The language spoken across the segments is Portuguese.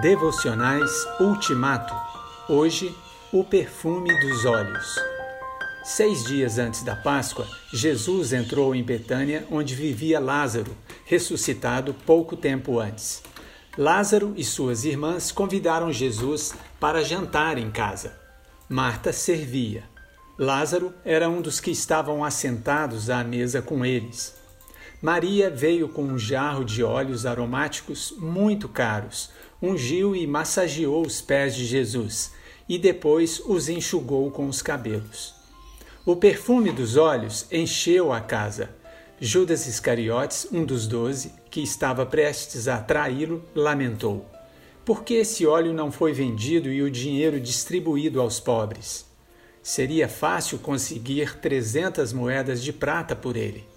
Devocionais Ultimato. Hoje, o perfume dos olhos. Seis dias antes da Páscoa, Jesus entrou em Betânia, onde vivia Lázaro, ressuscitado pouco tempo antes. Lázaro e suas irmãs convidaram Jesus para jantar em casa. Marta servia. Lázaro era um dos que estavam assentados à mesa com eles. Maria veio com um jarro de óleos aromáticos muito caros, ungiu e massageou os pés de Jesus e depois os enxugou com os cabelos. O perfume dos olhos encheu a casa. Judas Iscariotes, um dos doze, que estava prestes a traí-lo, lamentou: Por que esse óleo não foi vendido e o dinheiro distribuído aos pobres? Seria fácil conseguir trezentas moedas de prata por ele.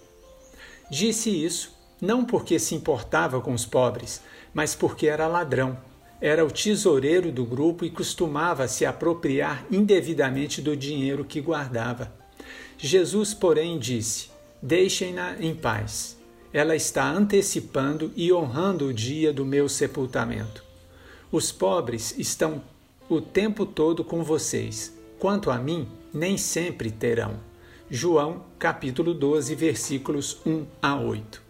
Disse isso não porque se importava com os pobres, mas porque era ladrão. Era o tesoureiro do grupo e costumava se apropriar indevidamente do dinheiro que guardava. Jesus, porém, disse: Deixem-na em paz. Ela está antecipando e honrando o dia do meu sepultamento. Os pobres estão o tempo todo com vocês. Quanto a mim, nem sempre terão. João, capítulo 12, versículos 1 a 8.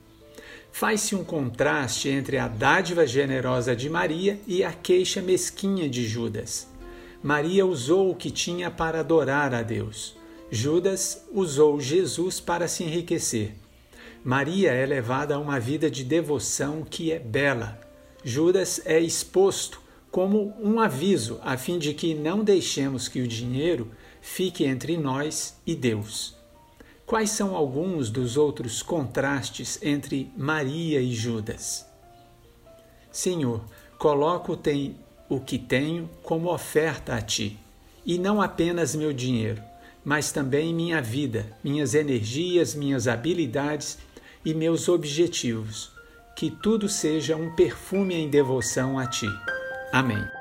Faz-se um contraste entre a dádiva generosa de Maria e a queixa mesquinha de Judas. Maria usou o que tinha para adorar a Deus. Judas usou Jesus para se enriquecer. Maria é levada a uma vida de devoção que é bela. Judas é exposto como um aviso a fim de que não deixemos que o dinheiro fique entre nós e Deus. Quais são alguns dos outros contrastes entre Maria e Judas? Senhor, coloco o que tenho como oferta a ti, e não apenas meu dinheiro, mas também minha vida, minhas energias, minhas habilidades e meus objetivos. Que tudo seja um perfume em devoção a ti. Amém.